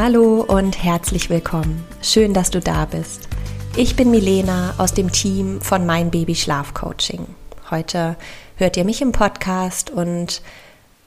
Hallo und herzlich willkommen. Schön, dass du da bist. Ich bin Milena aus dem Team von Mein Baby Schlaf Coaching. Heute hört ihr mich im Podcast und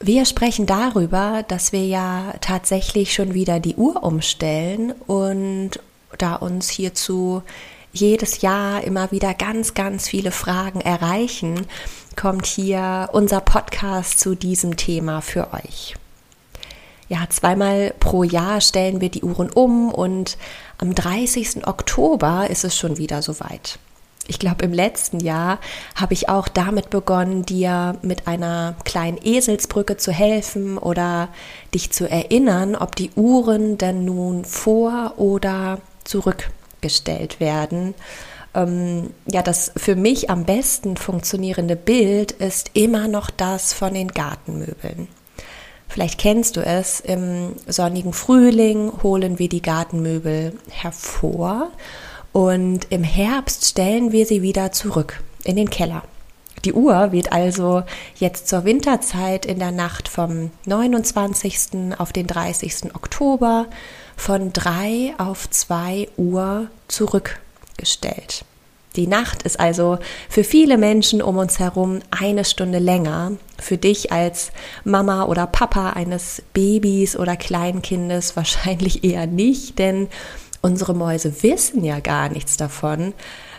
wir sprechen darüber, dass wir ja tatsächlich schon wieder die Uhr umstellen und da uns hierzu jedes Jahr immer wieder ganz, ganz viele Fragen erreichen, kommt hier unser Podcast zu diesem Thema für euch ja, zweimal pro Jahr stellen wir die Uhren um und am 30. Oktober ist es schon wieder soweit. Ich glaube, im letzten Jahr habe ich auch damit begonnen, dir mit einer kleinen Eselsbrücke zu helfen oder dich zu erinnern, ob die Uhren denn nun vor oder zurückgestellt werden. Ähm, ja, das für mich am besten funktionierende Bild ist immer noch das von den Gartenmöbeln. Vielleicht kennst du es, im sonnigen Frühling holen wir die Gartenmöbel hervor und im Herbst stellen wir sie wieder zurück in den Keller. Die Uhr wird also jetzt zur Winterzeit in der Nacht vom 29. auf den 30. Oktober von 3 auf 2 Uhr zurückgestellt. Die Nacht ist also für viele Menschen um uns herum eine Stunde länger. Für dich als Mama oder Papa eines Babys oder Kleinkindes wahrscheinlich eher nicht, denn unsere Mäuse wissen ja gar nichts davon,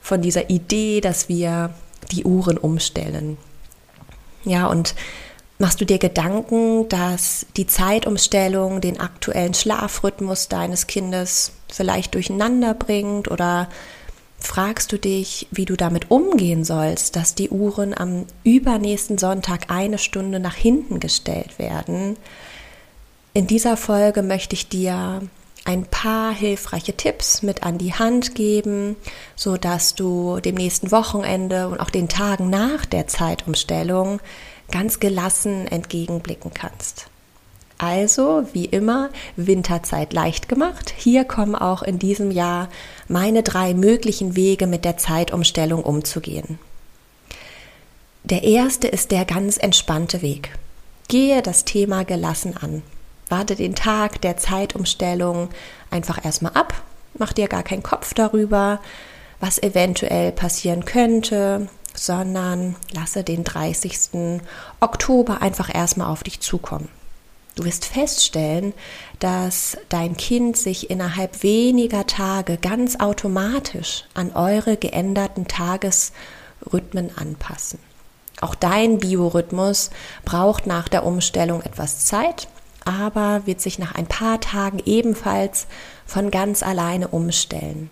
von dieser Idee, dass wir die Uhren umstellen. Ja, und machst du dir Gedanken, dass die Zeitumstellung den aktuellen Schlafrhythmus deines Kindes vielleicht durcheinander bringt oder fragst du dich, wie du damit umgehen sollst, dass die Uhren am übernächsten Sonntag eine Stunde nach hinten gestellt werden. In dieser Folge möchte ich dir ein paar hilfreiche Tipps mit an die Hand geben, so dass du dem nächsten Wochenende und auch den Tagen nach der Zeitumstellung ganz gelassen entgegenblicken kannst. Also, wie immer, Winterzeit leicht gemacht. Hier kommen auch in diesem Jahr meine drei möglichen Wege mit der Zeitumstellung umzugehen. Der erste ist der ganz entspannte Weg. Gehe das Thema gelassen an. Warte den Tag der Zeitumstellung einfach erstmal ab. Mach dir gar keinen Kopf darüber, was eventuell passieren könnte, sondern lasse den 30. Oktober einfach erstmal auf dich zukommen. Du wirst feststellen, dass dein Kind sich innerhalb weniger Tage ganz automatisch an eure geänderten Tagesrhythmen anpassen. Auch dein Biorhythmus braucht nach der Umstellung etwas Zeit, aber wird sich nach ein paar Tagen ebenfalls von ganz alleine umstellen.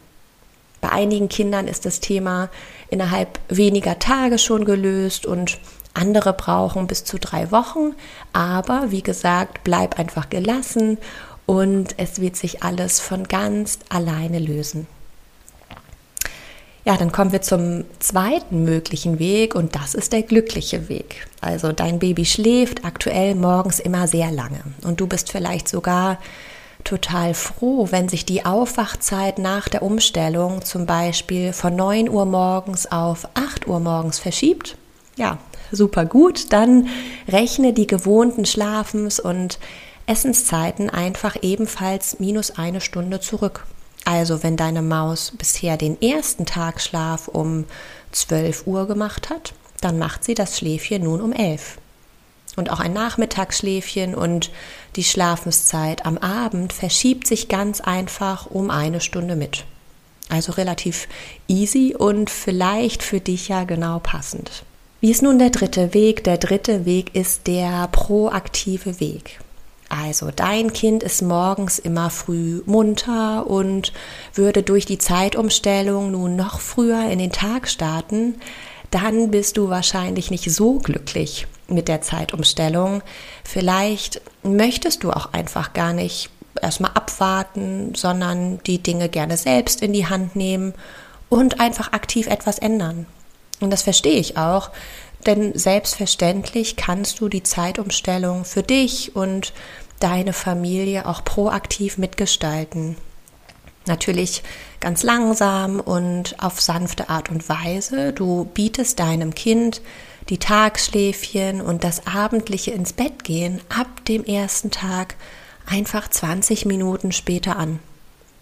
Bei einigen Kindern ist das Thema innerhalb weniger Tage schon gelöst und andere brauchen bis zu drei Wochen, aber wie gesagt, bleib einfach gelassen und es wird sich alles von ganz alleine lösen. Ja, dann kommen wir zum zweiten möglichen Weg und das ist der glückliche Weg. Also dein Baby schläft aktuell morgens immer sehr lange und du bist vielleicht sogar total froh, wenn sich die Aufwachzeit nach der Umstellung zum Beispiel von 9 Uhr morgens auf 8 Uhr morgens verschiebt. Ja, super gut, dann rechne die gewohnten Schlafens- und Essenszeiten einfach ebenfalls minus eine Stunde zurück. Also wenn deine Maus bisher den ersten Tagschlaf um 12 Uhr gemacht hat, dann macht sie das Schläfchen nun um 11. Und auch ein Nachmittagsschläfchen und die Schlafenszeit am Abend verschiebt sich ganz einfach um eine Stunde mit. Also relativ easy und vielleicht für dich ja genau passend. Wie ist nun der dritte Weg? Der dritte Weg ist der proaktive Weg. Also dein Kind ist morgens immer früh munter und würde durch die Zeitumstellung nun noch früher in den Tag starten, dann bist du wahrscheinlich nicht so glücklich mit der Zeitumstellung. Vielleicht möchtest du auch einfach gar nicht erstmal abwarten, sondern die Dinge gerne selbst in die Hand nehmen und einfach aktiv etwas ändern. Und das verstehe ich auch, denn selbstverständlich kannst du die Zeitumstellung für dich und deine Familie auch proaktiv mitgestalten. Natürlich ganz langsam und auf sanfte Art und Weise. Du bietest deinem Kind die Tagsschläfchen und das abendliche ins Bett gehen ab dem ersten Tag einfach 20 Minuten später an.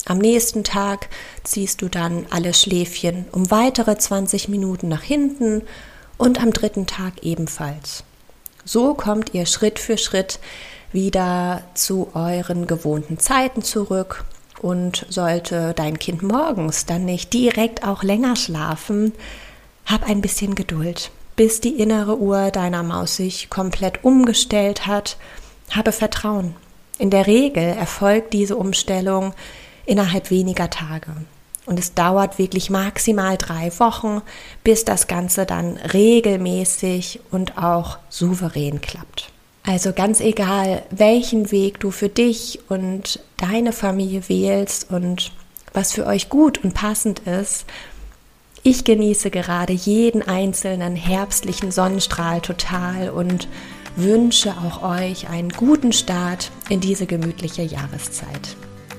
Am nächsten Tag ziehst du dann alle Schläfchen um weitere 20 Minuten nach hinten und am dritten Tag ebenfalls. So kommt ihr Schritt für Schritt wieder zu euren gewohnten Zeiten zurück und sollte dein Kind morgens dann nicht direkt auch länger schlafen, hab ein bisschen Geduld, bis die innere Uhr deiner Maus sich komplett umgestellt hat. Habe Vertrauen. In der Regel erfolgt diese Umstellung innerhalb weniger Tage. Und es dauert wirklich maximal drei Wochen, bis das Ganze dann regelmäßig und auch souverän klappt. Also ganz egal, welchen Weg du für dich und deine Familie wählst und was für euch gut und passend ist, ich genieße gerade jeden einzelnen herbstlichen Sonnenstrahl total und wünsche auch euch einen guten Start in diese gemütliche Jahreszeit.